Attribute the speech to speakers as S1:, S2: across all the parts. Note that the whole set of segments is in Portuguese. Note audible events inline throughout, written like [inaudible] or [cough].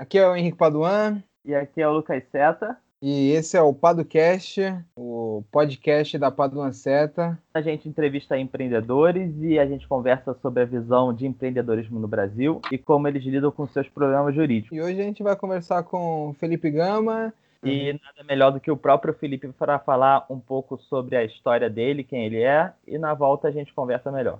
S1: Aqui é o Henrique Paduan.
S2: E aqui é o Lucas Seta.
S1: E esse é o Padocast, o podcast da Paduan Seta.
S2: A gente entrevista empreendedores e a gente conversa sobre a visão de empreendedorismo no Brasil e como eles lidam com seus problemas jurídicos.
S1: E hoje a gente vai conversar com Felipe Gama.
S2: E nada melhor do que o próprio Felipe para falar um pouco sobre a história dele, quem ele é, e na volta a gente conversa melhor.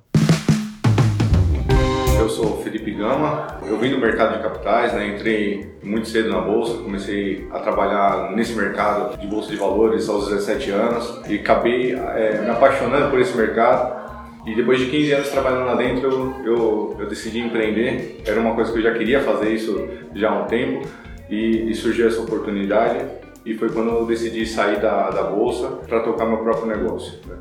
S3: Eu sou Felipe Gama, eu vim do mercado de capitais, né? entrei muito cedo na bolsa, comecei a trabalhar nesse mercado de bolsa de valores aos 17 anos e acabei é, me apaixonando por esse mercado. E depois de 15 anos trabalhando lá dentro, eu, eu, eu, decidi empreender. Era uma coisa que eu já queria fazer isso já há um tempo e, e surgiu essa oportunidade. E foi quando eu decidi sair da, da bolsa para tocar meu próprio negócio. Né?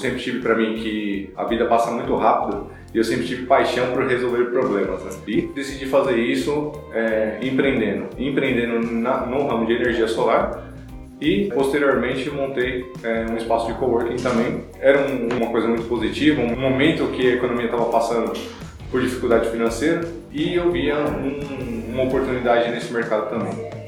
S3: Sempre tive para mim que a vida passa muito rápido e eu sempre tive paixão por resolver problemas. Né? E decidi fazer isso é, empreendendo, empreendendo na, no ramo de energia solar e posteriormente montei é, um espaço de coworking também. Era um, uma coisa muito positiva, um momento que a economia estava passando por dificuldade financeira e eu via um, uma oportunidade nesse mercado também.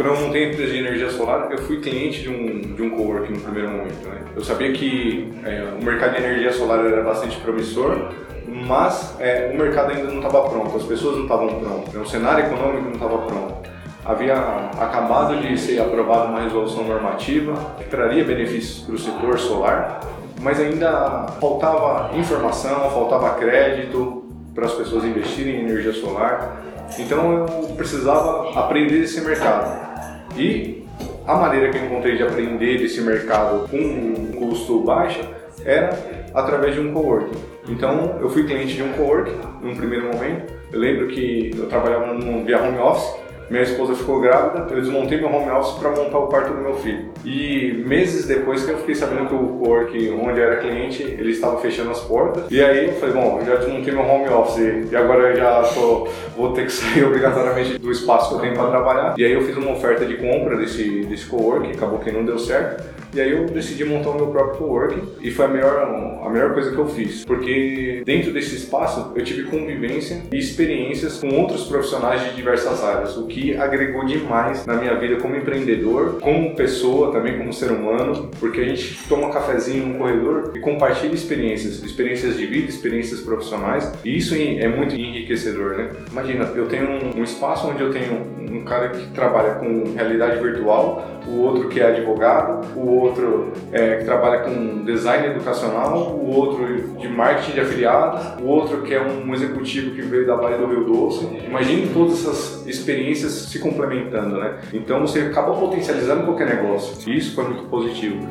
S3: Quando eu montei a empresa de energia solar, eu fui cliente de um, de um coworking no primeiro momento. Né? Eu sabia que é, o mercado de energia solar era bastante promissor, mas é, o mercado ainda não estava pronto, as pessoas não estavam prontas, né? o cenário econômico não estava pronto. Havia acabado de ser aprovada uma resolução normativa que traria benefícios para o setor solar, mas ainda faltava informação, faltava crédito para as pessoas investirem em energia solar. Então eu precisava aprender esse mercado. E a maneira que eu encontrei de aprender desse mercado com um custo baixo era através de um coworking. Então eu fui cliente de um coworking num primeiro momento. Eu lembro que eu trabalhava num via home office minha esposa ficou grávida, eu desmontei meu home office para montar o quarto do meu filho. E meses depois que eu fiquei sabendo que o Cork, onde eu era cliente, ele estava fechando as portas. E aí eu falei, bom, eu já desmontei meu home office e agora eu já tô, vou ter que sair [laughs] obrigatoriamente do espaço que eu tenho para trabalhar. E aí eu fiz uma oferta de compra desse, desse cowork, acabou que não deu certo. E aí eu decidi montar o meu próprio coworking e foi a melhor, a melhor coisa que eu fiz, porque dentro desse espaço eu tive convivência e experiências com outros profissionais de diversas áreas, o que agregou demais na minha vida como empreendedor, como pessoa, também como ser humano, porque a gente toma um cafezinho no corredor e compartilha experiências, experiências de vida, experiências profissionais, e isso é muito enriquecedor, né? Imagina, eu tenho um espaço onde eu tenho um cara que trabalha com realidade virtual, o outro que é advogado, o outro é, que trabalha com design educacional, o outro de marketing de afiliados, o outro que é um executivo que veio da Vale do Rio Doce. Imagine todas essas experiências se complementando, né? Então você acaba potencializando qualquer negócio. E isso foi muito positivo.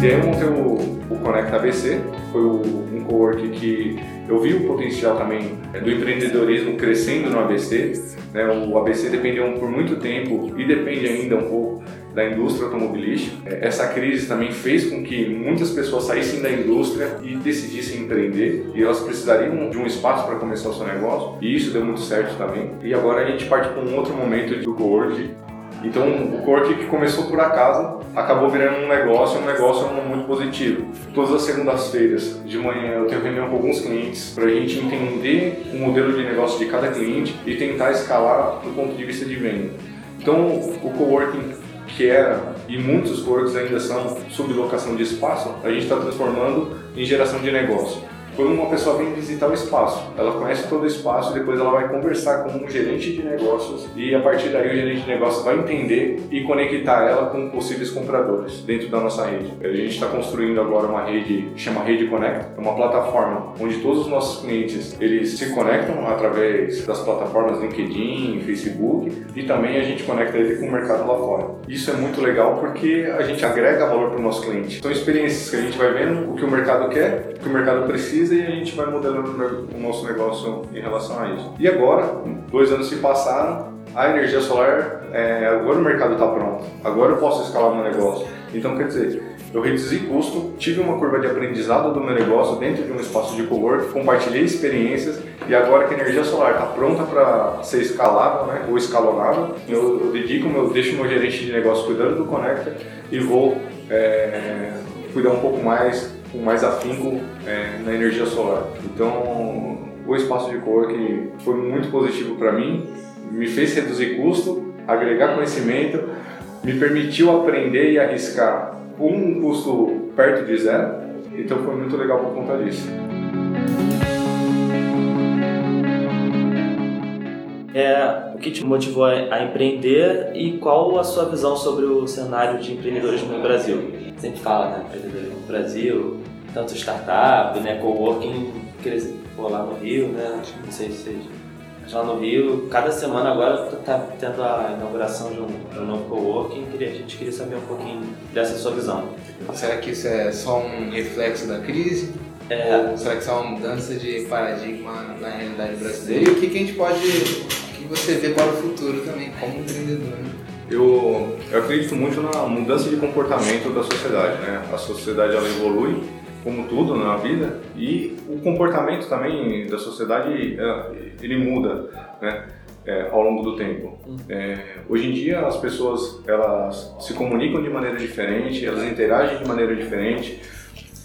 S3: E aí eu montei o, o Conecta ABC, foi o, um cowork que eu vi o potencial também é, do empreendedorismo crescendo no ABC. Né? O ABC dependeu por muito tempo e depende ainda um pouco da indústria automobilística. É, essa crise também fez com que muitas pessoas saíssem da indústria e decidissem empreender e elas precisariam de um espaço para começar o seu negócio e isso deu muito certo também. E agora a gente parte para um outro momento do Cowork então, o Cork que começou por acaso acabou virando um negócio, um negócio muito positivo. Todas as segundas-feiras de manhã eu tenho reunião com alguns clientes para a gente entender o modelo de negócio de cada cliente e tentar escalar do ponto de vista de venda. Então, o coworking que era e muitos coworks ainda são sublocação de espaço, a gente está transformando em geração de negócio quando uma pessoa vem visitar o espaço, ela conhece todo o espaço e depois ela vai conversar com um gerente de negócios e a partir daí o gerente de negócios vai entender e conectar ela com possíveis compradores dentro da nossa rede. A gente está construindo agora uma rede que chama Rede Connect, é uma plataforma onde todos os nossos clientes eles se conectam através das plataformas LinkedIn, Facebook e também a gente conecta ele com o mercado lá fora. Isso é muito legal porque a gente agrega valor para o nosso cliente. São experiências que a gente vai vendo o que o mercado quer, o que o mercado precisa e a gente vai modelando o nosso negócio em relação a isso. E agora, dois anos se passaram, a energia solar, é, agora o mercado está pronto, agora eu posso escalar meu negócio. Então, quer dizer, eu reduzi custo, tive uma curva de aprendizado do meu negócio dentro de um espaço de cowork, compartilhei experiências e agora que a energia solar está pronta para ser escalável né, ou escalonável, eu, eu dedico, eu deixo meu gerente de negócio cuidando do Conecta e vou é, cuidar um pouco mais, com mais afinco é, na energia solar. Então, o espaço de coworking foi muito positivo para mim, me fez reduzir custo, agregar conhecimento, me permitiu aprender e arriscar com um custo perto de zero. Então, foi muito legal por conta disso.
S4: é, o que te motivou a empreender e qual a sua visão sobre o cenário de empreendedorismo no Brasil? Sempre fala, né, empreendedorismo no Brasil, tanto startup, né, coworking, pô, lá no Rio, né, não sei se mas lá no Rio, cada semana agora está tendo a inauguração de um, de um novo coworking, a gente queria saber um pouquinho dessa sua visão.
S5: Será que isso é só um reflexo da crise? É. Ou será que isso é uma mudança de paradigma na realidade brasileira? E o que, que a gente pode você vê para o futuro também como empreendedor? Né?
S3: Eu, eu acredito muito na mudança de comportamento da sociedade, né? A sociedade ela evolui, como tudo na vida, e o comportamento também da sociedade é, ele muda, né? É, ao longo do tempo. Hum. É, hoje em dia as pessoas elas se comunicam de maneira diferente, elas interagem de maneira diferente,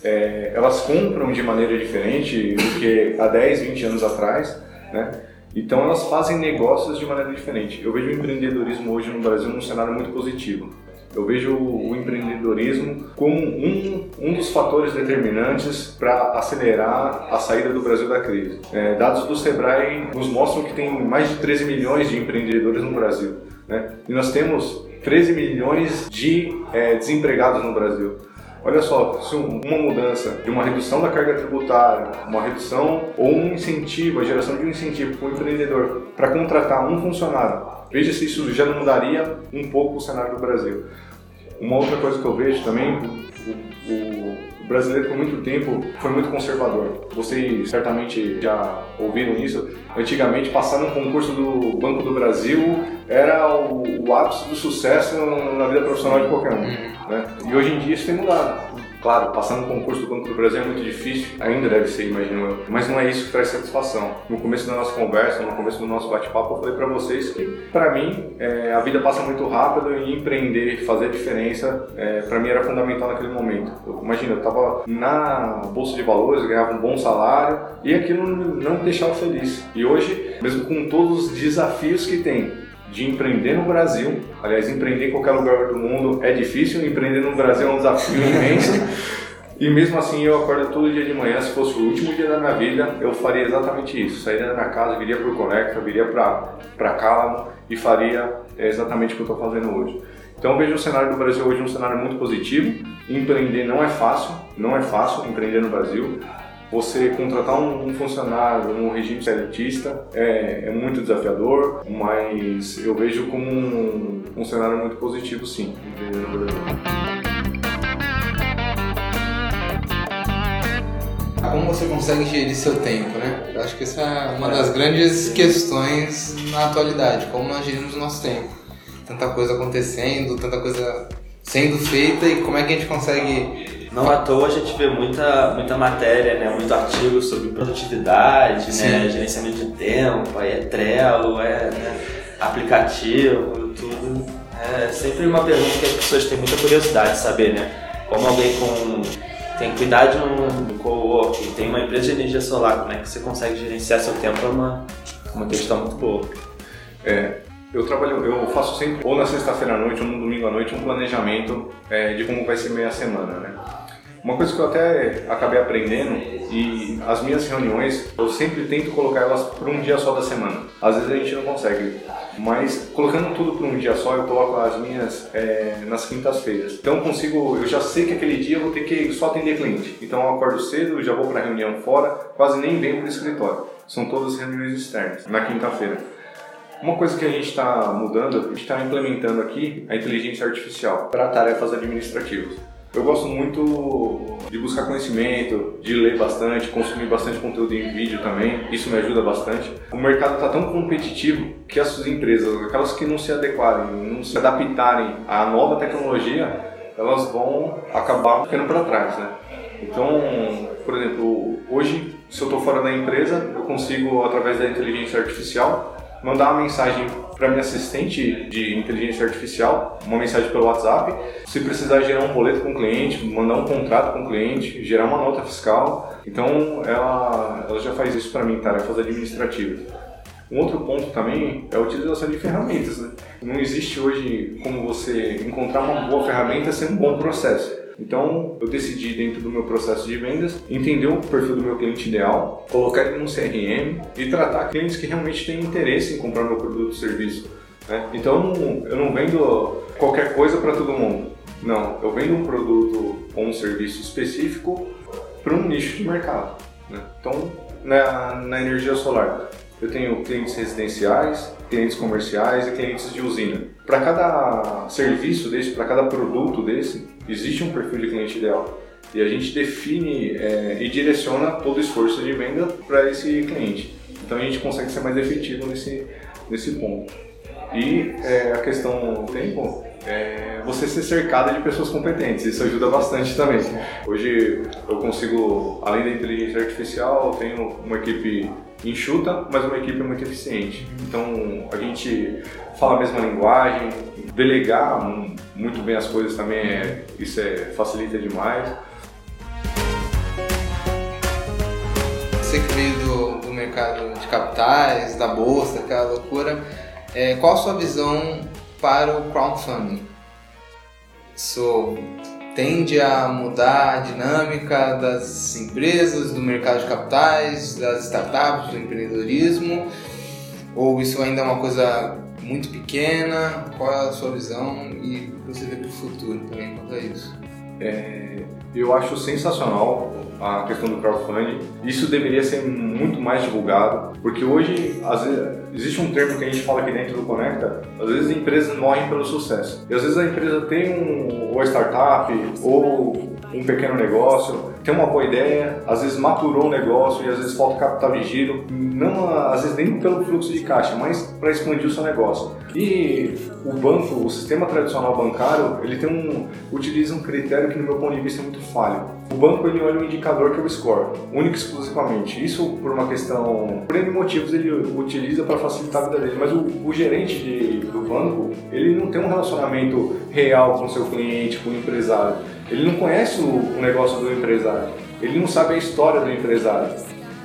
S3: é, elas compram de maneira diferente do que há 10, 20 anos atrás, né? Então elas fazem negócios de maneira diferente. Eu vejo o empreendedorismo hoje no Brasil num cenário muito positivo. Eu vejo o empreendedorismo como um, um dos fatores determinantes para acelerar a saída do Brasil da crise. É, dados do Sebrae nos mostram que tem mais de 13 milhões de empreendedores no Brasil. Né? E nós temos 13 milhões de é, desempregados no Brasil. Olha só, se uma mudança de uma redução da carga tributária, uma redução ou um incentivo, a geração de um incentivo para o empreendedor para contratar um funcionário, veja se isso já não mudaria um pouco o cenário do Brasil. Uma outra coisa que eu vejo também, o, o, o brasileiro por muito tempo foi muito conservador. Vocês certamente já ouviram isso. Antigamente, passar no concurso do Banco do Brasil era o, o ápice do sucesso na vida profissional de qualquer um. Né? E hoje em dia isso tem mudado. Claro, passar no concurso do Banco do Brasil é muito difícil, ainda deve ser, imagino eu. Mas não é isso que traz satisfação. No começo da nossa conversa, no começo do nosso bate-papo, eu falei para vocês que, para mim, é, a vida passa muito rápido e empreender, fazer diferença, é, para mim era fundamental naquele momento. Eu, imagina, eu estava na bolsa de valores, ganhava um bom salário e aquilo não me deixava feliz. E hoje, mesmo com todos os desafios que tem, de empreender no Brasil. Aliás, empreender em qualquer lugar do mundo é difícil, empreender no Brasil é um desafio [laughs] imenso. E mesmo assim eu acordo todo dia de manhã, se fosse o último dia da minha vida, eu faria exatamente isso. Sairia da minha casa, viria para o Conecta, viria para Calamo e faria exatamente o que eu estou fazendo hoje. Então vejo o cenário do Brasil hoje um cenário muito positivo. Empreender não é fácil, não é fácil empreender no Brasil. Você contratar um, um funcionário no regime seletista é, é, muito desafiador, mas eu vejo como um, um cenário muito positivo, sim,
S5: Como você consegue gerir seu tempo, né? Eu acho que essa é uma das grandes questões na atualidade, como nós gerimos o nosso tempo. Tanta coisa acontecendo, tanta coisa sendo feita e como é que a gente consegue
S4: não à toa a gente vê muita, muita matéria, né, muito artigo sobre produtividade, né, gerenciamento de tempo, aí é Trello, é né, aplicativo, tudo. É sempre uma pergunta que as pessoas têm muita curiosidade de saber, né? Como alguém com tem que cuidar de um co-working, tem uma empresa de energia solar, como é que você consegue gerenciar seu tempo é uma, uma questão muito boa.
S3: É, eu trabalho, eu faço sempre, ou na sexta-feira à noite, ou no domingo à noite, um planejamento é, de como vai ser meia semana, né? Uma coisa que eu até acabei aprendendo e as minhas reuniões eu sempre tento colocar elas por um dia só da semana. Às vezes a gente não consegue, mas colocando tudo por um dia só eu coloco as minhas é, nas quintas-feiras. Então eu consigo, eu já sei que aquele dia eu vou ter que só atender cliente. Então eu acordo cedo, já vou para a reunião fora, quase nem venho para o escritório. São todas reuniões externas na quinta-feira. Uma coisa que a gente está mudando, a gente está implementando aqui a inteligência artificial para tarefas administrativas. Eu gosto muito de buscar conhecimento, de ler bastante, consumir bastante conteúdo em vídeo também. Isso me ajuda bastante. O mercado está tão competitivo que as empresas, aquelas que não se adequarem, não se adaptarem à nova tecnologia, elas vão acabar ficando para trás, né? Então, por exemplo, hoje, se eu estou fora da empresa, eu consigo, através da inteligência artificial, mandar uma mensagem para minha assistente de inteligência artificial, uma mensagem pelo WhatsApp, se precisar gerar um boleto com o cliente, mandar um contrato com o cliente, gerar uma nota fiscal. Então ela, ela já faz isso para mim, tarefas administrativas. Um outro ponto também é a utilização de ferramentas. Né? Não existe hoje como você encontrar uma boa ferramenta sem um bom processo. Então, eu decidi, dentro do meu processo de vendas, entender o perfil do meu cliente ideal, colocar ele num CRM e tratar clientes que realmente têm interesse em comprar meu produto ou serviço. Né? Então, eu não vendo qualquer coisa para todo mundo. Não, eu vendo um produto ou um serviço específico para um nicho de mercado. Né? Então, na, na energia solar, eu tenho clientes residenciais, clientes comerciais e clientes de usina. Para cada serviço desse, para cada produto desse, existe um perfil de cliente ideal. E a gente define é, e direciona todo o esforço de venda para esse cliente. Então a gente consegue ser mais efetivo nesse, nesse ponto. E é, a questão do tempo é você ser cercado de pessoas competentes. Isso ajuda bastante também. Hoje eu consigo, além da inteligência artificial, eu tenho uma equipe enxuta, mas uma equipe muito eficiente. Então a gente fala a mesma linguagem, delegar muito bem as coisas também, é, isso é, facilita demais.
S5: Você que veio do, do mercado de capitais, da bolsa, aquela loucura, é, qual a sua visão para o crowdfunding? Isso tende a mudar a dinâmica das empresas, do mercado de capitais, das startups, do empreendedorismo? Ou isso ainda é uma coisa muito pequena? Qual é a sua visão e o que você vê para o futuro também quanto a isso?
S3: É, eu acho sensacional a questão do crowdfunding. Isso deveria ser muito mais divulgado, porque hoje vezes, existe um termo que a gente fala aqui dentro do Conecta, às vezes empresas morrem pelo sucesso. E às vezes a empresa tem um ou startup ou um pequeno negócio, tem uma boa ideia, às vezes maturou o negócio e às vezes falta capital de giro, não às vezes nem pelo fluxo de caixa, mas para expandir o seu negócio. E o banco, o sistema tradicional bancário, ele tem um utiliza um critério que no meu ponto de vista é muito falho. O banco ele olha um indicador que é o score, único e exclusivamente. Isso por uma questão, por N motivos ele utiliza para facilitar a vida dele, mas o, o gerente de, do banco, ele não tem um relacionamento real com o seu cliente, com o empresário. Ele não conhece o, o negócio do empresário, ele não sabe a história do empresário.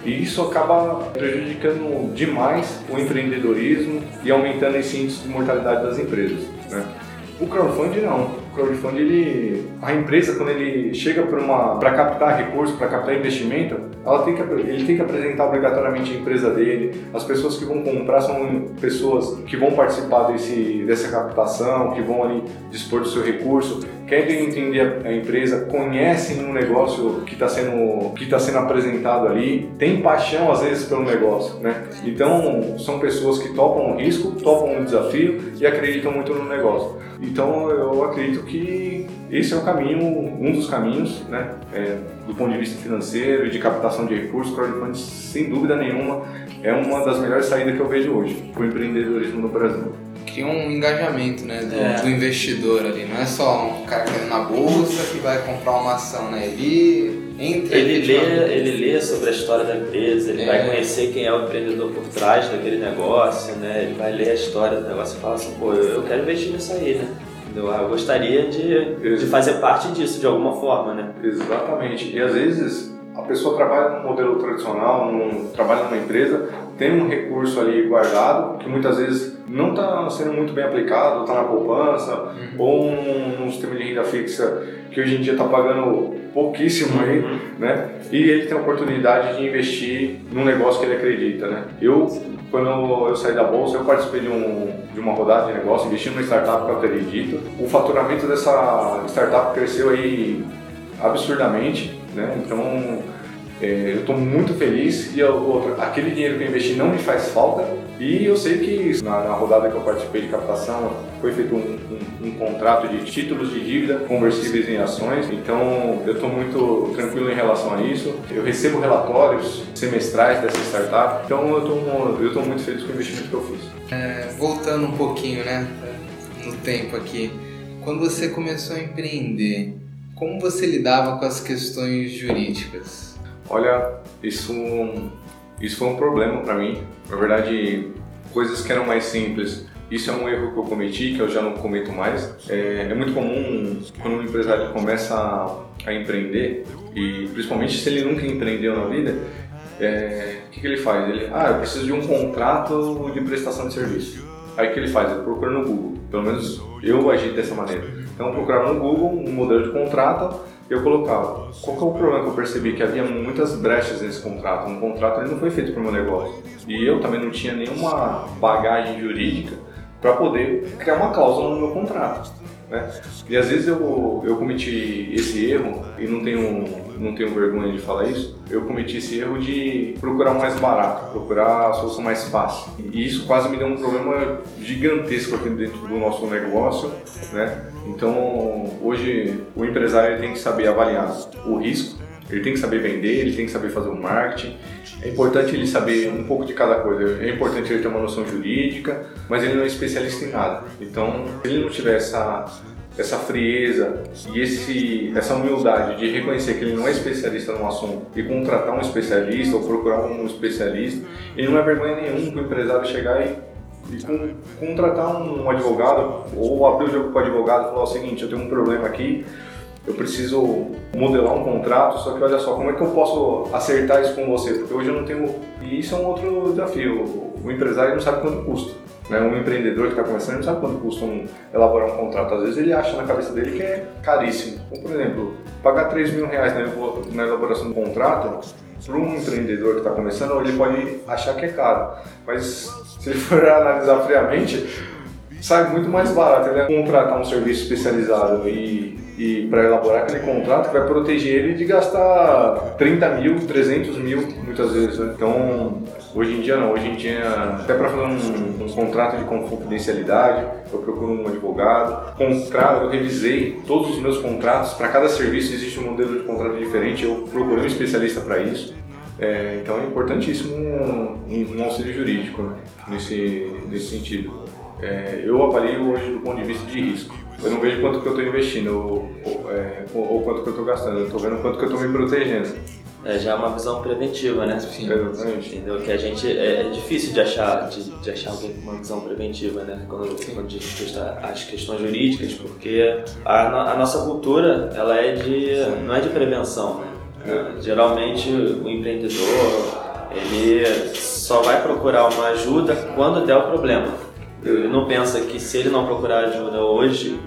S3: E isso acaba prejudicando demais o empreendedorismo e aumentando esse índice de mortalidade das empresas. Né? O crowdfunding não. O crowdfunding, ele, a empresa, quando ele chega para captar recursos, para captar investimento, ela tem que, ele tem que apresentar obrigatoriamente a empresa dele. As pessoas que vão comprar são pessoas que vão participar desse, dessa captação, que vão ali dispor do seu recurso, querem entender a empresa, conhecem o negócio que está sendo, que tá sendo apresentado ali, tem paixão às vezes pelo negócio. Né? Então, são pessoas que topam o risco, topam o desafio e acreditam muito no negócio. Então eu acredito que esse é o caminho, um dos caminhos, né, é, do ponto de vista financeiro e de captação de recursos, crowdfunding sem dúvida nenhuma é uma das melhores saídas que eu vejo hoje para o empreendedorismo no Brasil.
S5: Um engajamento né, do, é. do, investidor ali, não é só um cara que na bolsa que vai comprar uma ação, né? Ele entra
S4: ele lê, ele lê sobre a história da empresa, ele é. vai conhecer quem é o empreendedor por trás daquele negócio, né? Ele vai ler a história do negócio e fala assim, pô, eu, eu quero investir nisso aí, né? Eu gostaria de, de fazer parte disso de alguma forma, né?
S3: Exatamente. E às vezes a pessoa trabalha num modelo tradicional, num, trabalha numa empresa, tem um recurso ali guardado que muitas vezes não está sendo muito bem aplicado, está na poupança uhum. ou num, num, sistema de renda fixa que hoje em dia está pagando pouquíssimo aí, uhum. né? E ele tem a oportunidade de investir num negócio que ele acredita, né? Eu quando eu saí da bolsa, eu participei de, um, de uma rodada de negócio, investi numa startup que eu acredito. O faturamento dessa startup cresceu aí absurdamente, né? Então, é, eu estou muito feliz e outra, aquele dinheiro que eu investi não me faz falta e eu sei que na, na rodada que eu participei de captação foi feito um, um, um, contrato de títulos de dívida conversíveis em ações, então eu estou muito tranquilo em relação a isso. Eu recebo relatórios semestrais dessa startup, então eu estou muito feliz com o investimento que eu fiz.
S5: É, voltando um pouquinho, né, no tempo aqui, quando você começou a empreender, como você lidava com as questões jurídicas?
S3: Olha, isso, isso foi um problema para mim. Na verdade, coisas que eram mais simples. Isso é um erro que eu cometi, que eu já não cometo mais. É, é muito comum quando um empresário começa a, a, empreender, e principalmente se ele nunca empreendeu na vida, é, o que, que ele faz? Ele, ah, eu preciso de um contrato de prestação de serviço. Aí o que ele faz? Ele procura no Google. Pelo menos eu agi dessa maneira. Então eu procurava no Google um modelo de contrato eu colocava. Qual que é o problema que eu percebi? Que havia muitas brechas nesse contrato. Um contrato ele não foi feito para o meu negócio. E eu também não tinha nenhuma bagagem jurídica para poder criar uma cláusula no meu contrato. Né? E às vezes eu, eu cometi esse erro, e não tenho, não tenho vergonha de falar isso, eu cometi esse erro de procurar o mais barato, procurar a solução mais fácil. E isso quase me deu um problema gigantesco aqui dentro do nosso negócio. Né? Então, hoje, o empresário tem que saber avaliar o risco, ele tem que saber vender, ele tem que saber fazer o marketing. É importante ele saber um pouco de cada coisa. É importante ele ter uma noção jurídica, mas ele não é especialista em nada. Então, se ele não tiver essa, essa frieza e esse, essa humildade de reconhecer que ele não é especialista no assunto e contratar um especialista ou procurar um especialista, ele não é vergonha nenhuma para o empresário chegar e, e com, contratar um advogado ou abrir o jogo para o advogado e falar o seguinte: eu tenho um problema aqui eu preciso modelar um contrato, só que olha só, como é que eu posso acertar isso com você? Porque hoje eu não tenho. E isso é um outro desafio. O empresário não sabe quanto custa. Né? Um empreendedor que está começando sabe quanto custa um, elaborar um contrato. Às vezes ele acha na cabeça dele que é caríssimo. Como, por exemplo, pagar 3 mil reais na elaboração do contrato, para um empreendedor que está começando, ele pode achar que é caro. Mas se ele for [laughs] analisar friamente, sai muito mais barato ele é contratar um serviço especializado e e para elaborar aquele contrato que vai proteger ele de gastar 30 mil, 300 mil muitas vezes. Né? Então, hoje em dia não, hoje em dia, até para fazer um, um, contrato de confidencialidade, eu procuro um advogado. Contrato, eu revisei todos os meus contratos, para cada serviço existe um modelo de contrato diferente, eu procurei um especialista para isso. É, então é importantíssimo um, um, auxílio jurídico né? nesse, nesse sentido. É, eu avalio hoje do ponto de vista de risco. Eu não vejo quanto que eu estou investindo ou, ou, é, ou, quanto que eu estou gastando, eu estou vendo quanto que eu estou me protegendo.
S4: É já é uma visão preventiva, né?
S3: Sim, exatamente.
S4: Entendeu? Que a gente é, é difícil de achar, de, de, achar alguém com uma visão preventiva, né? Quando, quando diz respeito às questões jurídicas, porque a, a, nossa cultura ela é de não é de prevenção, né? É. Geralmente o empreendedor ele só vai procurar uma ajuda quando der o problema. Ele não pensa que se ele não procurar ajuda hoje,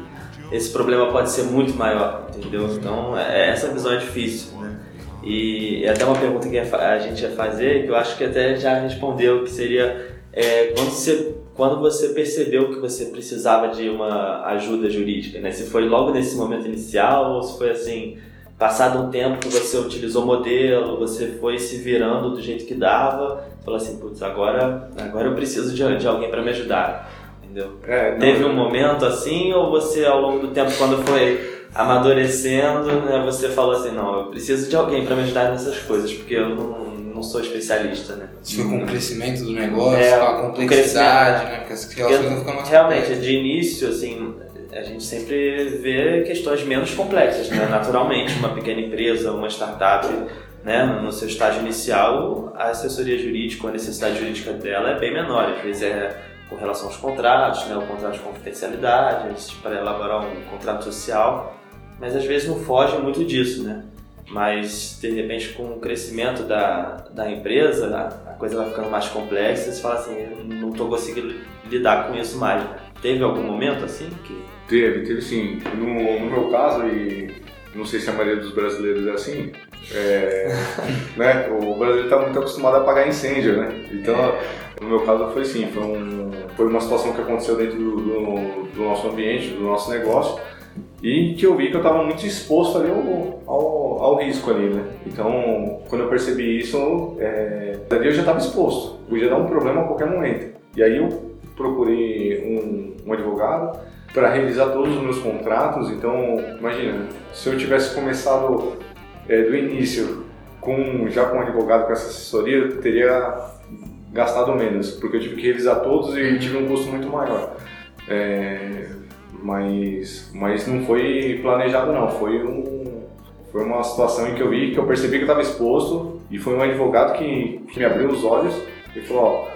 S4: esse problema pode ser muito maior, entendeu? Então, é, essa visão é difícil, né? E até uma pergunta que a gente ia fazer, que eu acho que até já respondeu, que seria é, quando, você, quando você percebeu que você precisava de uma ajuda jurídica, né? Se foi logo nesse momento inicial ou se foi assim, passado um tempo que você utilizou modelo, você foi se virando do jeito que dava falou assim, putz, agora, agora eu preciso de, de alguém para me ajudar, entendeu? É, Teve um momento assim ou você ao longo do tempo quando foi amadurecendo, né, você falou assim, não, eu preciso de alguém para me ajudar nessas coisas, porque eu não, não sou especialista, né?
S5: Isso foi com o crescimento do negócio, é, com a complexidade, né? Porque as
S4: relações ficam mais Realmente, de início, assim, a gente sempre vê questões menos complexas, né? [laughs] Naturalmente, uma pequena empresa, uma startup né, no seu estágio inicial, a assessoria jurídica, a necessidade jurídica dela é bem menor. Às vezes é com relação aos contratos, né, o contrato de confidencialidade, para elaborar um contrato social, mas às vezes não foge muito disso, né? Mas, de repente, com o crescimento da, da empresa, a, coisa vai ficando mais complexa e você fala assim, não estou conseguindo lidar com isso mais. Teve algum momento assim que...
S3: Teve, teve sim. No, no meu caso, e não sei se a maioria dos brasileiros é assim, é, [laughs] né? o brasileiro está muito acostumado a pagar incêndio, né? Então, no meu caso foi assim, foi, um, foi uma situação que aconteceu dentro do, do, do, nosso ambiente, do nosso negócio, e que eu vi que eu estava muito exposto ali ao, ao, ao, risco ali, né? Então, quando eu percebi isso, é, ali eu já estava exposto, podia dar um problema a qualquer momento. E aí eu procurei um, um advogado, para revisar todos os meus contratos. Então, imagina, se eu tivesse começado é, do início com já com um advogado com essa assessoria, eu teria gastado menos, porque eu tive que revisar todos e tive um custo muito maior. É, mas, mas não foi planejado não, foi um, foi uma situação em que eu vi que eu percebi que eu estava exposto e foi um advogado que, que me abriu os olhos e falou, ó,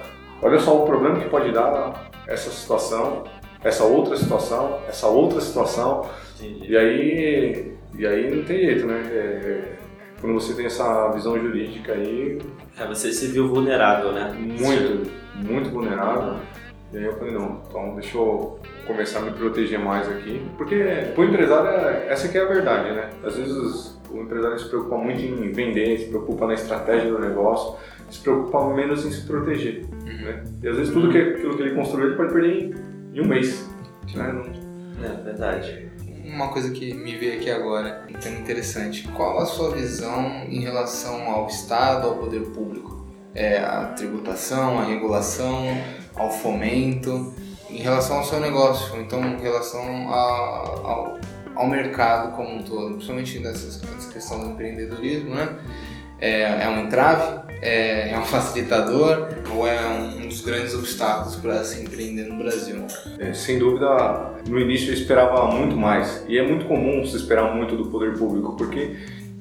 S3: olha só o problema que pode dar essa situação, essa outra situação, essa outra situação.
S4: Entendi.
S3: E aí, e aí não tem jeito, né? É, quando você tem essa visão jurídica aí,
S4: É, você se viu vulnerável, né?
S3: muito, muito vulnerável. E aí eu falei, não, então deixa eu começar a me proteger mais aqui. Porque pro empresário, é- essa que é a verdade, né? Às vezes o empresário se preocupa muito em vender, se preocupa na estratégia do negócio, se preocupa menos em se proteger, né? E às vezes tudo que, aquilo que ele construiu ele pode perder em, em um mês, né? Não-
S4: É verdade.
S5: Uma coisa que me veio aqui agora, tema interessante. Qual a sua visão em relação ao Estado, ao poder público? É, tributação, a regulação, ao fomento, em relação ao seu negócio, então em relação a- ao, ao mercado como um todo, principalmente nessa, nessa questão do empreendedorismo, né? É, é um entrave? É, é um [laughs] facilitador? Ou é um dos grandes obstáculos para se empreender no Brasil?
S3: É, sem dúvida, no início eu esperava muito mais. E é muito comum se esperar muito do poder público, porque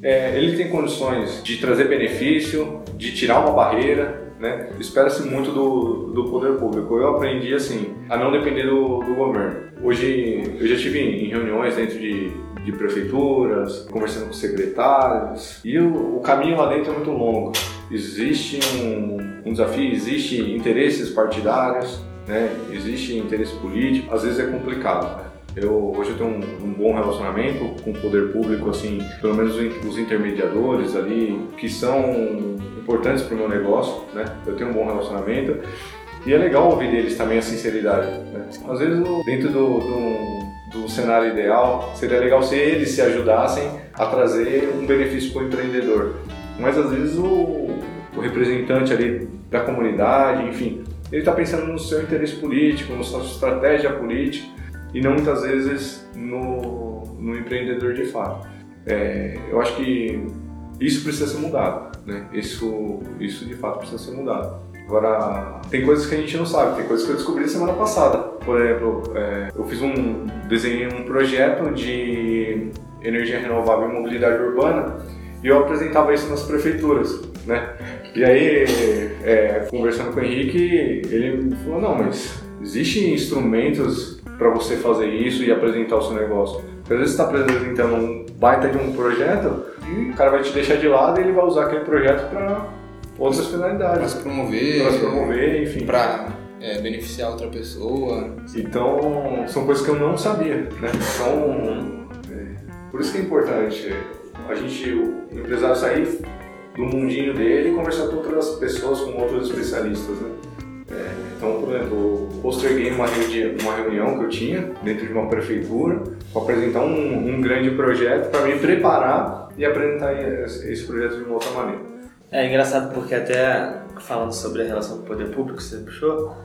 S3: é, ele tem condições de trazer benefício, de tirar uma barreira, né? Espera-se muito do, do poder público. Eu aprendi assim, a não depender do, do governo. Hoje eu já estive em, reuniões dentro de, de prefeituras, conversando com secretários, e o, o caminho lá dentro é muito longo. Existe um, um desafio, existe interesses partidários, né? existe interesse político, às vezes é complicado. Né? Eu, hoje eu tenho um, um bom relacionamento com o poder público, assim, pelo menos os intermediadores ali, que são importantes para o meu negócio, né? Eu tenho um bom relacionamento e é legal ouvir deles também a sinceridade. Né? Às vezes, dentro do, do, do cenário ideal, seria legal se eles se ajudassem a trazer um benefício para o empreendedor. Mas às vezes o, o representante ali da comunidade, enfim, ele está pensando no seu interesse político, na sua estratégia política e não muitas vezes no, no empreendedor de fato. É, eu acho que isso precisa ser mudado, né? Isso, isso de fato precisa ser mudado. Agora, tem coisas que a gente não sabe, tem coisas que eu descobri semana passada. Por exemplo, é, eu fiz um, desenhei um projeto de energia renovável e mobilidade urbana e eu apresentava isso nas prefeituras, né? E aí, é, conversando com o Henrique, ele falou, não, mas existem instrumentos para você fazer isso e apresentar o seu negócio. Porque às vezes você está apresentando um baita de um projeto e o cara vai te deixar de lado e ele vai usar aquele projeto para outras
S5: Para
S3: finalidades.
S5: se promover,
S3: Para se promover, enfim.
S5: para é, beneficiar outra pessoa.
S3: Então, são coisas que eu não sabia, né? Então, é, por isso que é importante a gente, o empresário sair do mundinho dele e conversar com outras pessoas, com outros especialistas, né? É, então, por exemplo, eu posterguei uma, uma reunião que eu tinha dentro de uma prefeitura para apresentar um, um grande projeto para me preparar e apresentar esse projeto de uma outra maneira.
S4: É engraçado porque até falando sobre a relação com o poder público você puxou,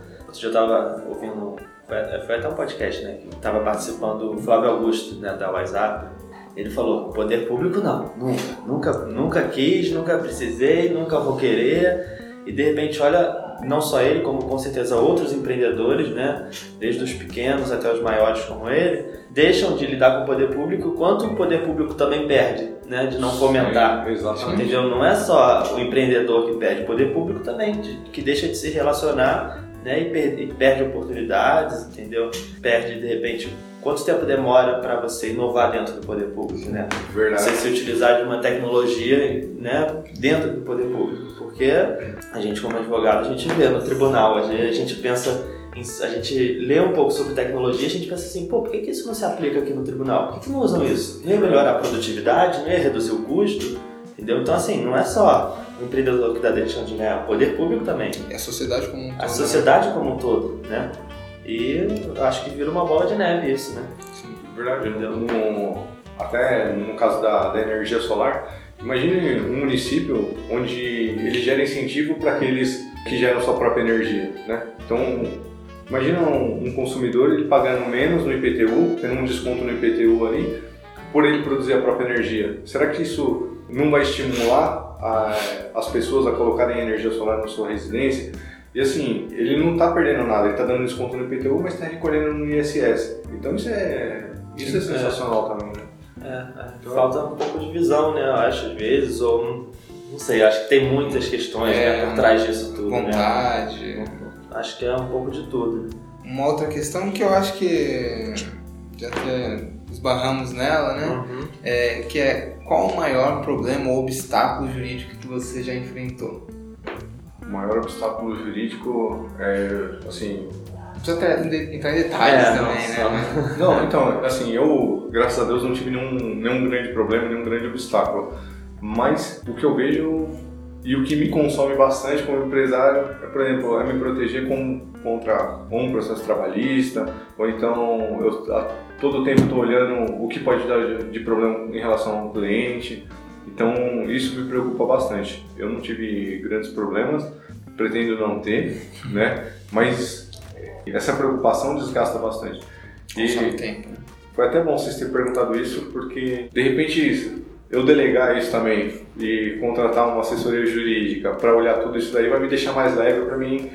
S4: eu tava ouvindo, foi, até um podcast, né, que tava participando o Flávio Augusto, né, da WhatsApp, ele falou, poder público não, nunca, nunca, nunca quis, nunca precisei, nunca vou querer, e de repente olha, não só ele, como com certeza outros empreendedores, né, desde os pequenos até os maiores como ele, deixam de lidar com o poder público, quanto o poder público também perde, né, de não fomentar.
S3: É, exatamente.
S4: Entendeu? Não é só o empreendedor que perde, o poder público também, que deixa de se relacionar né, e, per- e perde oportunidades, entendeu? Perde, de repente, quanto tempo demora para você inovar dentro do poder público, né?
S3: Verdade.
S4: Você se utilizar de uma tecnologia né, dentro do poder público. Porque a gente, como advogado, a gente vê no tribunal, a gente, a gente pensa, em- a gente lê um pouco sobre tecnologia, a gente pensa assim, pô, por que, que isso não se aplica aqui no tribunal? Por que, que não usam isso? Não ia melhorar a produtividade? Não ia reduzir o custo? Entendeu? Então, assim, não é só o empreendedor que está deixando de ganhar, o poder público também.
S5: E a sociedade como um todo.
S4: A sociedade como um todo, né? E acho que vira uma bola de neve isso, né?
S3: Verdade. No, até no caso da, da energia solar, imagine um município onde ele gera incentivo para aqueles que geram sua própria energia, né? Então, imagina um, um consumidor ele pagando menos no IPTU, tendo um desconto no IPTU ali, por ele produzir a própria energia. Será que isso não vai estimular a- as pessoas a colocarem energia solar na sua residência? E assim, ele não está perdendo nada, ele está dando desconto no IPTU, mas está recolhendo no ISS. Então isso é, isso é sensacional também, né?
S4: É, é. Falta um pouco de visão, né? Eu acho, às vezes, ou não, sei, acho que tem muitas questões
S5: É,
S4: né, por trás disso tudo, né?
S5: Vontade.
S4: acho que é um pouco de tudo. né?
S5: Uma outra questão que eu acho que já até esbarramos nela, né?
S4: Uhum.
S5: É, que é qual o maior problema ou obstáculo jurídico que você já enfrentou?
S3: O maior obstáculo jurídico é, assim,
S5: Precisa entrar em detalhes
S4: É,
S5: também, né? Mas- [laughs]
S3: Não, então, assim, eu, graças a Deus, não tive nenhum, nenhum grande problema, nenhum grande obstáculo. Mas o que eu vejo e o que me consome bastante como empresário é, por exemplo, é me proteger com, contra um processo trabalhista, ou então eu a todo tempo estou olhando o que pode dar de, de problema em relação ao cliente. Então, isso me preocupa bastante. Eu não tive grandes problemas, pretendo não ter, [laughs] né? Mas essa preocupação desgasta bastante.
S5: Consome tempo.
S3: Foi até bom vocês terem perguntado isso, porque de repente eu delegar isso também e contratar uma assessoria jurídica para olhar tudo isso daí vai me deixar mais leve para mim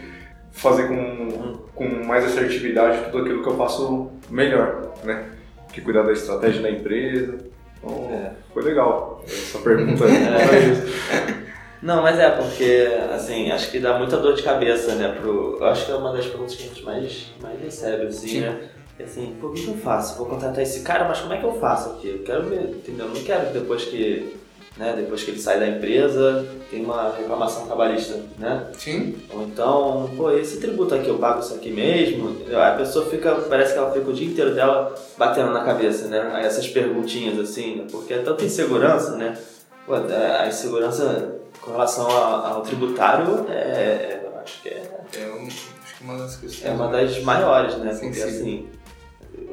S3: fazer com, com mais assertividade tudo aquilo que eu faço melhor, né? Que cuidar da estratégia da empresa. Então,
S4: É.
S3: foi legal essa pergunta. [laughs] É.
S4: Não, mas é porque, assim, acho que dá muita dor de cabeça, né? Pro... Eu acho que é uma das perguntas que a gente mais, mais recebe, assim,
S5: Sim.
S4: né? Assim, pô, o que eu faço? Vou contratar esse cara, mas como é que eu faço aqui? Eu quero ver, entendeu? Eu não quero que depois que, né, depois que ele sai da empresa, tem uma reclamação trabalhista, né?
S5: Sim.
S4: Ou então, pô, esse tributo aqui, eu pago isso aqui mesmo? A pessoa fica, parece que ela fica o dia inteiro dela batendo na cabeça, né? Essas perguntinhas assim, né? porque é tanta insegurança, né? Pô, a a insegurança com relação ao tributário é, é- eu acho que é,
S5: É um- acho que uma das
S4: é uma das maiores, né? Porque
S5: sim.
S4: assim,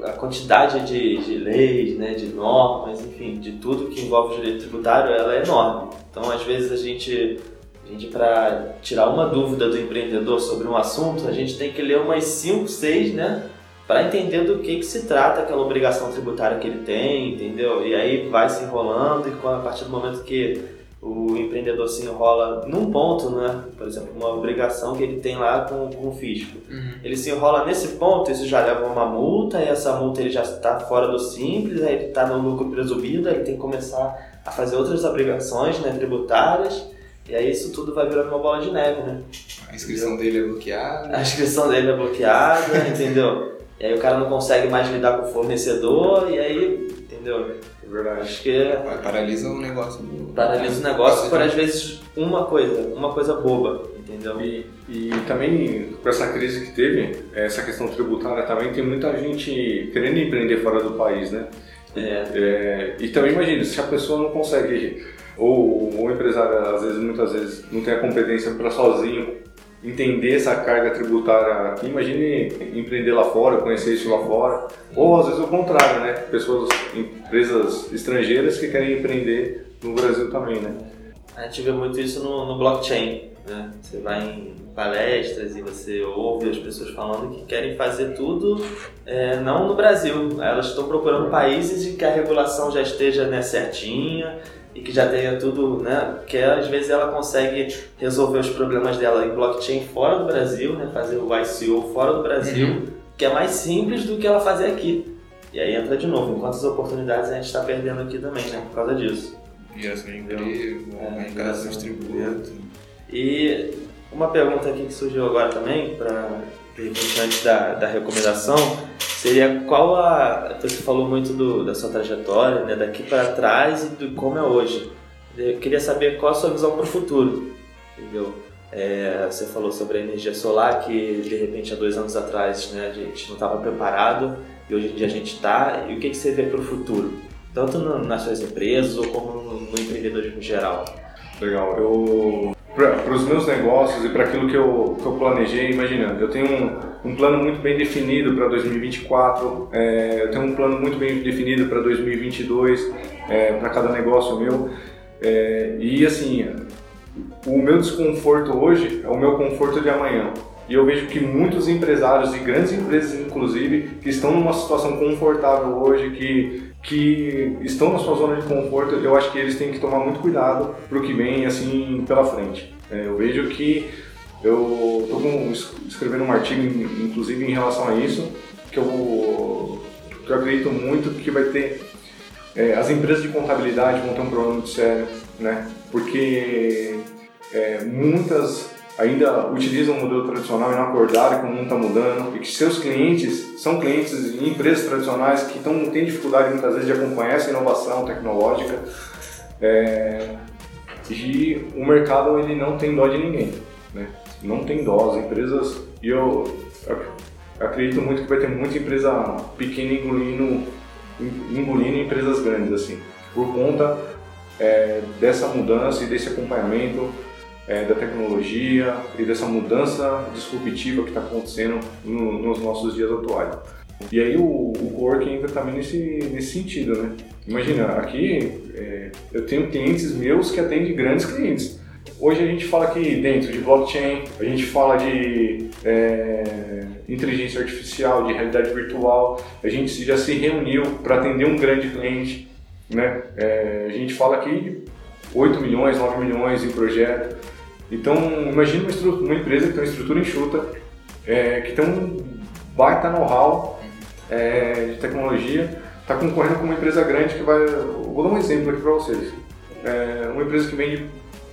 S4: a quantidade de, de leis, né, de normas, enfim, de tudo que envolve o direito tributário, ela é enorme. Então, às vezes a gente, a gente para tirar uma dúvida do empreendedor sobre um assunto, a gente tem que ler umas 5, 6, né, para entender do que que se trata aquela obrigação tributária que ele tem, entendeu? E aí vai se enrolando e a partir do momento que o empreendedor se enrola num ponto, né, por exemplo, uma obrigação que ele tem lá com, com o fisco,
S5: Uhum.
S4: ele se enrola nesse ponto, isso já leva uma multa, e essa multa ele já está fora do simples, aí ele está no lucro presumido, aí ele tem que começar a fazer outras obrigações né, tributárias, e aí isso tudo vai virando uma bola de neve, né?
S5: A inscrição dele é bloqueada.
S4: A inscrição dele é bloqueada, [laughs] entendeu? E aí o cara não consegue mais lidar com o fornecedor, e aí, entendeu?
S3: É verdade.
S4: Acho que
S5: Vai, Paralisa o negócio do.
S4: paralisa o negócio por às vezes uma coisa, uma coisa boba, entendeu?
S3: E, e também, com essa crise que teve, essa questão tributária também, tem muita gente querendo empreender fora do país, né?
S4: É,
S3: É, e também imagina, se a pessoa não consegue, ou o empresário às vezes, muitas vezes, não tem a competência para sozinho entender essa carga tributária aqui, imagine empreender lá fora, conhecer isso lá fora, ou às vezes o contrário, né? Pessoas, empresas estrangeiras que querem empreender no Brasil também, né?
S4: A gente vê muito isso no, no blockchain, né? Você vai em palestras e você ouve as pessoas falando que querem fazer tudo é, não no Brasil. Elas estão procurando países em que a regulação já esteja né, certinha e que já tenha tudo, né? Que às vezes ela consegue resolver os problemas dela em blockchain fora do Brasil, né? Fazer o ICO fora do Brasil, que é mais simples do que ela fazer aqui. E aí entra de novo, quantas oportunidades a gente está perdendo aqui também, né? Por causa disso.
S5: Geração de emprego,
S4: É, geração de
S5: tributo.
S4: E uma pergunta aqui que surgiu agora também, para de repente antes da, da recomendação, seria qual a. Você falou muito do, da sua trajetória, né, daqui para trás e do como é hoje. Eu queria saber qual a sua visão para o futuro, entendeu? É, você falou sobre a energia solar, que de repente há dois anos atrás né, a gente não estava preparado e hoje em dia a gente está. E o que, que você vê para o futuro? Tanto no- nas suas empresas ou como no, no empreendedorismo geral?
S3: Legal. Eu para os meus negócios e para aquilo que eu, que eu planejei, imagina, eu tenho um, um plano muito bem definido para 2024, é, eu tenho um plano muito bem definido para 2022, é, para cada negócio meu. É, e assim, o meu desconforto hoje é o meu conforto de amanhã. E eu vejo que muitos empresários e grandes empresas, inclusive, que estão numa situação confortável hoje, que, que estão na sua zona de conforto, eu acho que eles têm que tomar muito cuidado para o que vem assim pela frente. É, eu vejo que eu estou escrevendo um artigo, inclusive, em relação a isso, que eu, que eu acredito muito que vai ter. é, as empresas de contabilidade vão ter um problema muito sério, né? Porque é, muitas ainda utilizam o modelo tradicional e não acordaram que o mundo está mudando e que seus clientes são clientes em empresas tradicionais que tão, têm dificuldade muitas vezes de acompanhar essa inovação tecnológica. É, e o mercado ele não tem dó de ninguém, né? Não tem dó. As empresas, e eu, eu acredito muito que vai ter muita empresa pequena engolindo, engolindo empresas grandes, assim, por conta é, dessa mudança e desse acompanhamento é, da tecnologia e dessa mudança disruptiva que está acontecendo no, nos nossos dias atuais. E aí o, o coworking entra também nesse, nesse sentido, né? Imagina, aqui é, eu tenho clientes meus que atendem grandes clientes. Hoje a gente fala aqui dentro de blockchain, a gente fala de é, inteligência artificial, de realidade virtual, a gente já se reuniu para atender um grande cliente, né? É, a gente fala aqui de 8 milhões, 9 milhões em projeto. Então, imagine uma, uma, empresa que tem uma estrutura enxuta, é, que tem um baita know-how é, de tecnologia, está concorrendo com uma empresa grande que vai. Vou dar um exemplo aqui para vocês. É, uma empresa que vende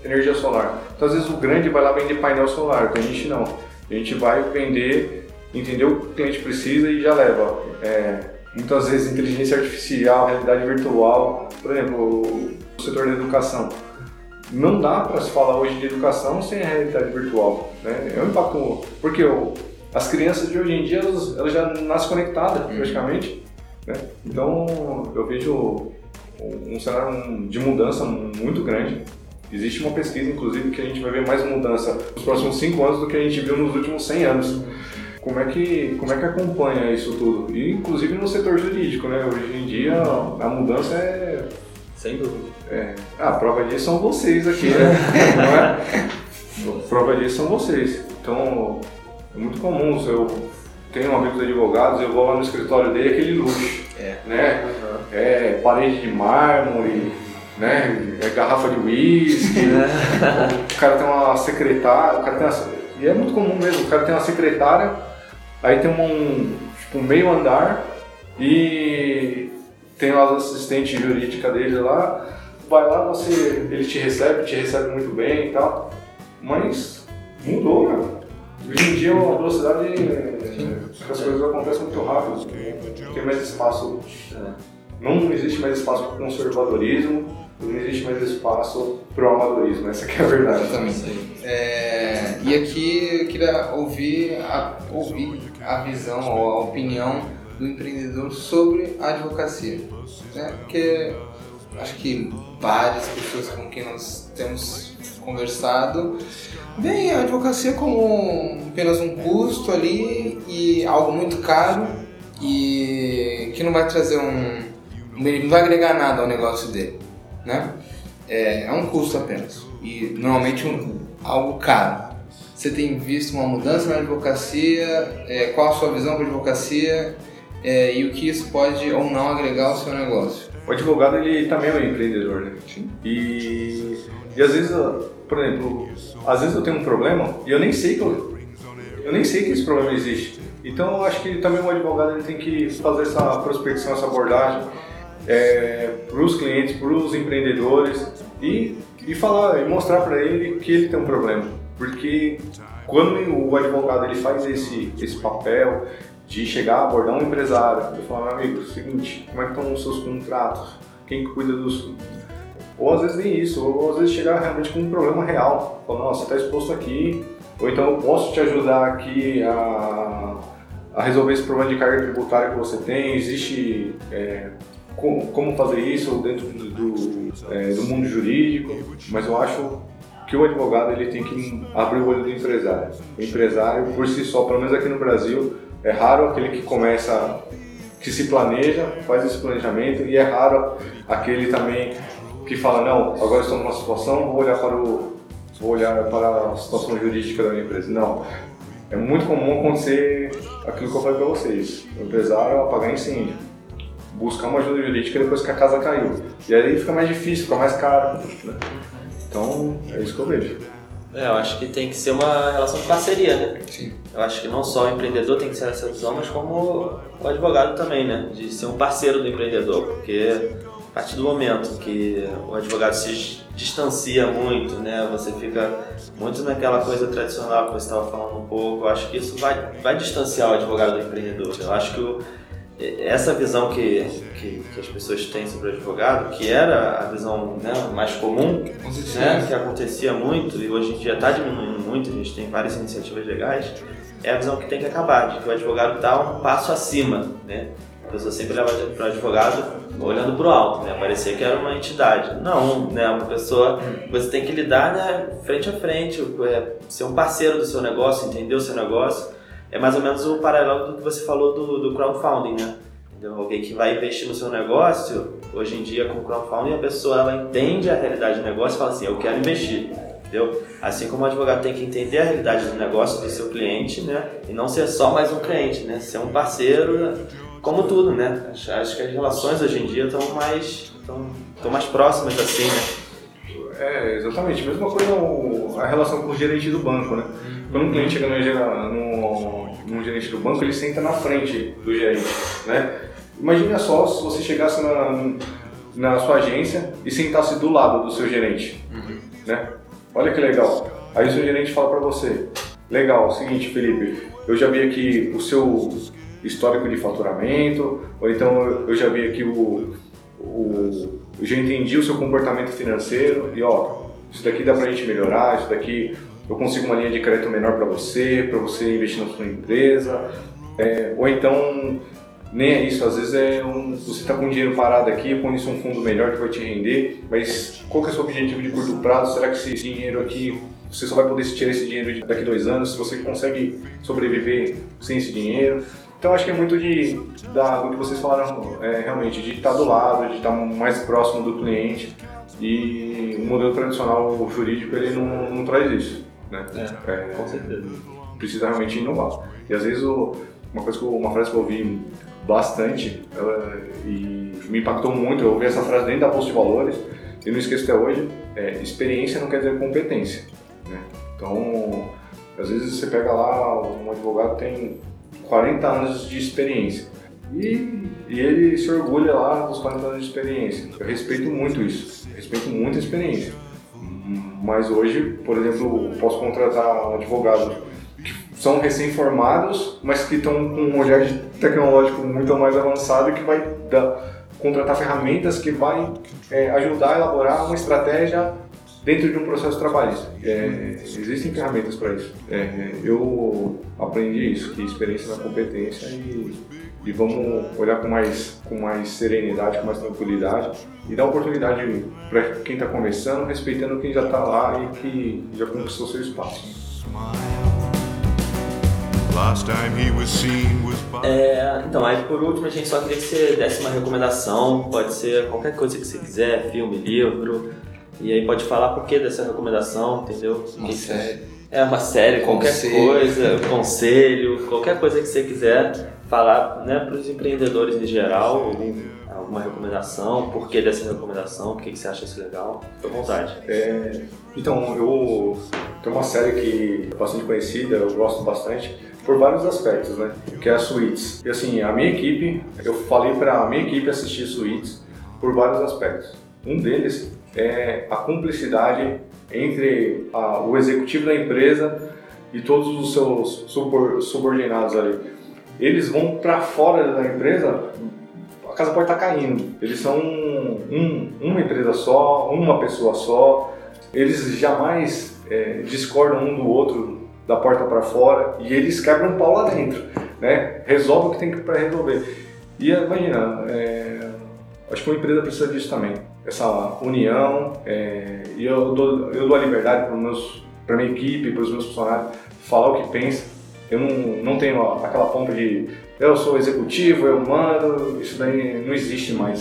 S3: energia solar. Então, às vezes, o grande vai lá vender painel solar, que a gente não. A gente vai vender, entender o que o cliente precisa e já leva. É, muitas vezes, inteligência artificial, realidade virtual, por exemplo, o setor da educação não dá para se falar hoje de educação sem a realidade virtual. Né? É um impacto. Porque o, as crianças de hoje em dia elas, elas já nascem conectadas uhum. praticamente. Né? Então eu vejo um cenário de mudança muito grande. Existe uma pesquisa, inclusive, que a gente vai ver mais mudança nos próximos 5 anos do que a gente viu nos últimos 100 anos. Como é que, como é que acompanha isso tudo? E, inclusive no setor jurídico, né? Hoje em dia a mudança é
S4: sem dúvida.
S3: É. Ah, a prova disso são vocês aqui, né? [laughs] Não é? A prova disso são vocês. Então, é muito comum. Se eu tenho amigos advogados, eu vou lá no escritório dele, aquele luxo. É. Né? Uhum. É parede de mármore, né? É garrafa de uísque. É. [laughs] o cara tem uma secretária, o cara tem uma, e é muito comum mesmo, o cara tem uma secretária, aí tem um, tipo, um meio andar e tem lá as assistentes jurídicas dele lá, vai lá, você, ele te recebe, te recebe muito bem e tal, mas mudou, meu. Hoje em dia a velocidade, as coisas acontecem muito rápido, não tem mais espaço, não existe mais espaço para o conservadorismo, não existe mais espaço para o amadorismo, essa é a verdade.
S5: Exatamente. É, e aqui eu queria ouvir a, ouvir a visão ou a opinião do empreendedor sobre a advocacia. Né? Porque acho que várias pessoas com quem nós temos conversado veem a advocacia como apenas um custo ali e algo muito caro e que não vai trazer um. não vai agregar nada ao negócio dele. Né? É, é um custo apenas. E normalmente um, algo caro. Você tem visto uma mudança na advocacia? É, qual a sua visão para a advocacia? É, e o que isso pode ou não agregar ao seu negócio.
S3: O advogado ele também é um empreendedor, né? Sim. E, e às vezes, por exemplo, às vezes eu tenho um problema e eu nem sei que eu, eu nem sei que esse problema existe. Então eu acho que também o advogado ele tem que fazer essa prospecção, essa abordagem é, para os clientes, para os empreendedores e, e falar e mostrar para ele que ele tem um problema, porque quando o advogado ele faz esse esse papel de chegar, abordar um empresário e falar, meu amigo, seguinte, como é que estão os seus contratos? Quem cuida dos... Ou às vezes nem isso, ou às vezes chegar realmente com um problema real. Falar, nossa, você está exposto aqui, ou então eu posso te ajudar aqui a, a resolver esse problema de carga tributária que você tem, existe é, como, como, fazer isso dentro do, do, é, do mundo jurídico, mas eu acho que o advogado ele tem que abrir o olho do empresário. O empresário, por si só, pelo menos aqui no Brasil, é raro aquele que começa, que se planeja, faz esse planejamento, e é raro aquele também que fala, não, agora estou numa situação, vou olhar para o vou olhar para a situação jurídica da minha empresa. Não. É muito comum acontecer aquilo que eu falei para vocês. O empresário apagar incêndio. Buscar uma ajuda jurídica depois que a casa caiu. E aí fica mais difícil, fica mais caro. Né? Então, é isso que eu vejo.
S4: É, eu acho que tem que ser uma relação de parceria, né? Sim. Eu acho que não só o empreendedor tem que ser essa visão, mas como o advogado também, né? De ser um parceiro do empreendedor, porque a partir do momento que o advogado se distancia muito, né? Você fica muito naquela coisa tradicional que você estava falando um pouco. Eu acho que isso vai, vai distanciar o advogado do empreendedor. Eu acho que o, essa visão que, que, que, as pessoas têm sobre o advogado, que era a visão né, mais comum, né, que acontecia muito e hoje em dia está diminuindo muito, a gente tem várias iniciativas legais, é a visão que tem que acabar, de que o advogado está um passo acima. Né? A pessoa sempre leva para o advogado olhando para o alto, né? parecia que era uma entidade. Não, né? uma pessoa você tem que lidar né, frente a frente, é, ser um parceiro do seu negócio, entender o seu negócio é mais ou menos o paralelo do que você falou do, do crowdfunding, né? Entendeu? Alguém que vai investir no seu negócio, hoje em dia com o crowdfunding, a pessoa ela entende a realidade do negócio e fala assim, eu quero investir. Entendeu? Assim como o advogado tem que entender a realidade do negócio do seu cliente, né? E não ser só mais um cliente, né? Ser um parceiro, como tudo, né? Acho, acho que as relações hoje em dia estão mais, estão mais próximas assim, né?
S3: É, exatamente. Mesma coisa a relação com o gerente do banco, né? Quando um cliente chega no, no, no gerente do banco, ele senta na frente do gerente, né? Imagina só se você chegasse na, na sua agência e sentasse do lado do seu gerente, uhum. né? Olha que legal. Aí o seu gerente fala para você, legal, seguinte, Felipe, eu já vi aqui o seu histórico de faturamento, ou então eu já vi aqui o, o eu já entendi o seu comportamento financeiro e ó, isso daqui dá pra gente melhorar, isso daqui eu consigo uma linha de crédito menor para você, para você investir na sua empresa. É, ou então, nem é isso, às vezes é um, você está com dinheiro parado aqui, eu conheço um fundo melhor que vai te render, mas qual que é o seu objetivo de curto prazo? Será que esse dinheiro aqui, você só vai poder tirar esse dinheiro daqui dois anos? Se você consegue sobreviver sem esse dinheiro? Então acho que é muito de, da, do que vocês falaram é, realmente, de estar do lado, de estar mais próximo do cliente e o modelo tradicional jurídico ele não, não traz isso. Né?
S4: É, é, com certeza.
S3: Precisa realmente inovar. E às vezes o, uma, coisa que eu, uma frase que eu ouvi bastante ela, e me impactou muito, eu ouvi essa frase dentro da Bolsa de Valores e não esqueço até hoje, é, experiência não quer dizer competência. Né? Então, às vezes você pega lá, um advogado tem 40 anos de experiência e, e ele se orgulha lá dos 40 anos de experiência. Eu respeito muito isso, respeito muito a experiência. Mas hoje, por exemplo, posso contratar advogados que são recém-formados, mas que estão com um olhar tecnológico muito mais avançado que vai dar, contratar ferramentas que vai é, ajudar a elaborar uma estratégia dentro de um processo trabalhista. É, existem ferramentas para isso. É, eu aprendi isso, que experiência na competência e e vamos olhar com mais, com mais serenidade, com mais tranquilidade e dar oportunidade para quem está começando, respeitando quem já está lá e que já conquistou seu espaço.
S4: É, então, aí por último a gente só queria que você desse uma recomendação, pode ser qualquer coisa que você quiser, filme, livro, e aí pode falar por que dessa recomendação, entendeu?
S5: Uma série.
S4: É uma série, qualquer conselho. coisa, conselho, qualquer coisa que você quiser falar né, para os empreendedores em geral, algum, alguma recomendação, por que dessa recomendação, por que, que você acha isso legal, fica à vontade.
S3: É, então, eu tenho uma série que é bastante conhecida, eu gosto bastante, por vários aspectos, né? Que é a Suites. E assim, a minha equipe, eu falei para a minha equipe assistir Suites por vários aspectos. Um deles é a cumplicidade entre a, o executivo da empresa e todos os seus subordinados ali eles vão para fora da empresa, a casa pode estar tá caindo. Eles são um, uma empresa só, uma pessoa só. Eles jamais é, discordam um do outro da porta para fora e eles quebram um pau lá dentro, né? Resolve o que tem que para resolver. E imagina, é, acho que uma empresa precisa disso também, essa união. É, e eu dou, eu dou a liberdade para minha equipe, para os meus funcionários falar o que pensa eu não, não tenho aquela pompa de eu sou executivo, eu mando, isso daí não existe mais,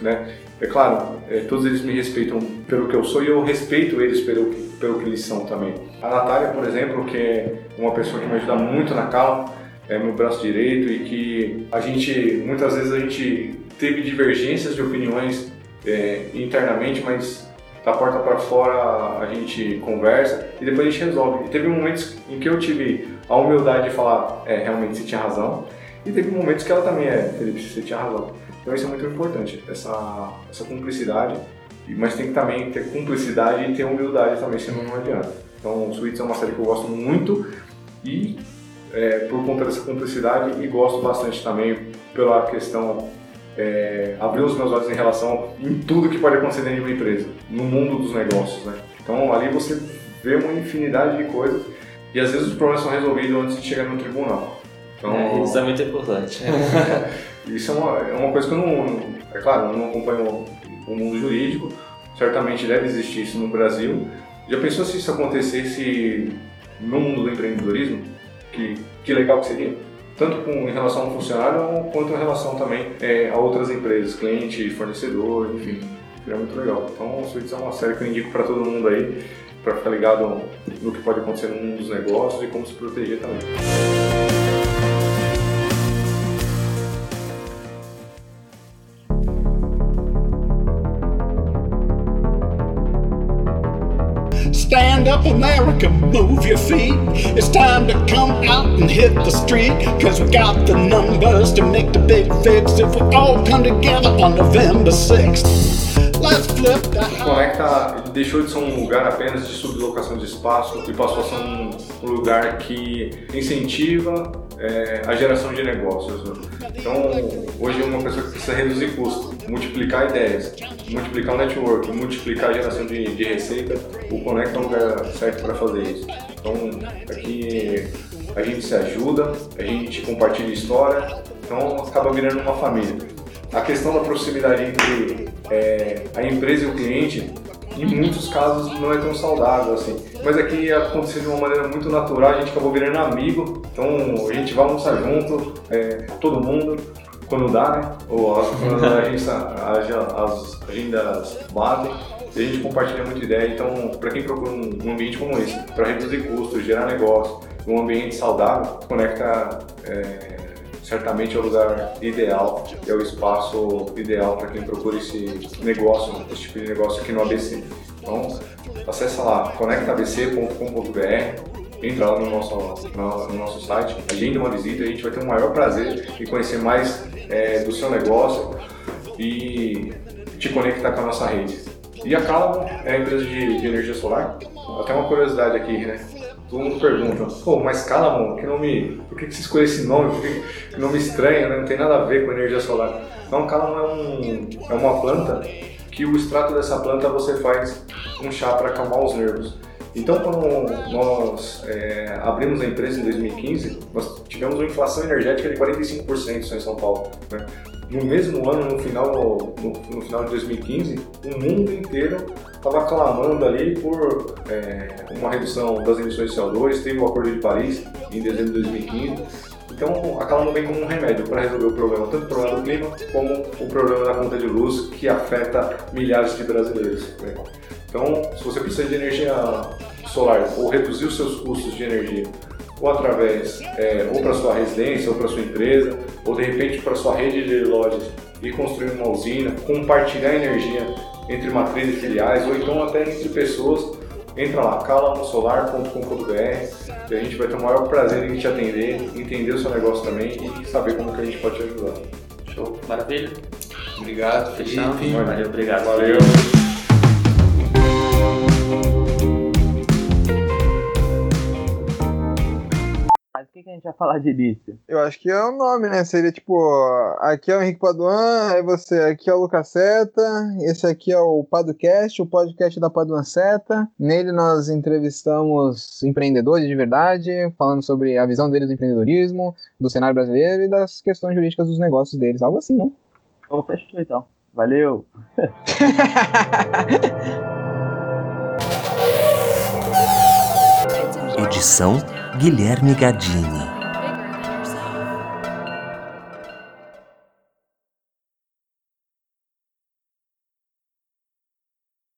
S3: né? É claro, é, todos eles me respeitam pelo que eu sou e eu respeito eles pelo que, pelo que eles são também. A Natália, por exemplo, que é uma pessoa que me ajuda muito na calma, é meu braço direito e que a gente, muitas vezes a gente teve divergências de opiniões é, internamente, mas da porta para fora a gente conversa e depois a gente resolve. E teve momentos em que eu tive a humildade de falar, é, realmente você tinha razão, e teve momentos que ela também é, Felipe, você tinha razão. Então isso é muito importante, essa, essa cumplicidade mas tem que também ter cumplicidade e ter humildade também, senão não adianta. Então, o Suítes é uma série que eu gosto muito e é, por conta dessa cumplicidade e gosto bastante também pela questão é, abrir os meus olhos em relação em tudo que pode acontecer dentro de uma empresa, no mundo dos negócios, né? Então ali você vê uma infinidade de coisas e às vezes os problemas são resolvidos antes de chegar no tribunal.
S4: Então, é, isso é muito importante. [laughs]
S3: isso é uma, é uma coisa que eu não, é claro, eu não acompanho o mundo jurídico, certamente deve existir isso no Brasil. Já pensou se isso acontecesse no mundo do empreendedorismo? Que, que legal que seria? Tanto com, em relação ao funcionário, quanto em relação também é, a outras empresas, cliente, fornecedor, enfim. Seria muito legal. Então, Suítes é uma série que eu indico para todo mundo aí, para ficar ligado no que pode acontecer no mundo dos negócios e como se proteger também. Up, America, move your feet. It's time to come out and hit the street. Cause we got the numbers to make the big fix if we all come together on November 6th. Let's O Conecta ele deixou de ser um lugar apenas de sublocação de espaço e passou a ser um, lugar que incentiva é, a geração de negócios. Né? Então, hoje uma pessoa que precisa reduzir custos, multiplicar ideias, multiplicar o network, multiplicar a geração de, de receita, o Conecta é um lugar certo para fazer isso. Então, aqui a gente se ajuda, a gente compartilha história, então acaba virando uma família. A questão da proximidade entre é, a empresa e o cliente, em muitos casos não é tão saudável assim. Mas aqui aconteceu de uma maneira muito natural, a gente acabou virando amigo, então a gente vai almoçar junto, é, todo mundo, quando dá, né? Ou quando a gente, as agendas batem, e a gente compartilha muita ideia. Então, para quem procura um ambiente como esse, para reduzir custos, gerar negócio, um ambiente saudável, conecta. É, certamente é o lugar ideal, é o espaço ideal para quem procura esse negócio, esse tipo de negócio aqui no ABC. Então, acessa lá conectabc.com.br, entra lá no nosso, no, no, nosso site, agenda uma visita, a gente vai ter o maior prazer em conhecer mais é, do seu negócio e te conectar com a nossa rede. E a Calvo é a empresa de, de energia solar. Até uma curiosidade aqui, né? Todo mundo pergunta, pô, mas Calamon, que nome, por que, que você escolheu esse nome? Por que, que nome estranho, né? Não tem nada a ver com energia solar. Então, Calamon é, um, é uma planta que o extrato dessa planta você faz um chá para acalmar os nervos. Então, quando nós é, abrimos a empresa em 2015, nós tivemos uma inflação energética de 45% só em São Paulo. Né? No mesmo ano, no final, no, no final de 2015, o mundo inteiro estava clamando ali por é, uma redução das emissões de CO2, teve o Acordo de Paris em dezembro de 2015. Então, a calma vem como um remédio para resolver o problema, tanto o problema do clima como o problema da conta de luz que afeta milhares de brasileiros. Né? Então, se você precisa de energia solar ou reduzir os seus custos de energia, ou através, é, ou para sua residência, ou para sua empresa, ou de repente para sua rede de lojas e construir uma usina, compartilhar energia entre matrizes e filiais, ou então até entre pessoas, entra lá, calamosolar.com.br e a gente vai ter o maior prazer em te atender, entender o seu negócio também e saber como que a gente pode te ajudar.
S4: Show, maravilha.
S5: Obrigado,
S4: fechamos. Valeu, obrigado.
S3: Valeu.
S2: Gente vai falar de início?
S1: Eu acho que é o nome, né? Seria tipo, aqui é o Henrique Paduan, é você, aqui é o Lucas Seta, esse aqui é o Paducast, o podcast da Paduan Seta. Nele nós entrevistamos empreendedores de verdade, falando sobre a visão deles do empreendedorismo, do cenário brasileiro e das questões jurídicas dos negócios deles, algo assim, não?
S2: Vamos fechar então. Valeu! [laughs] [laughs]
S6: Edição Guilherme Gadini.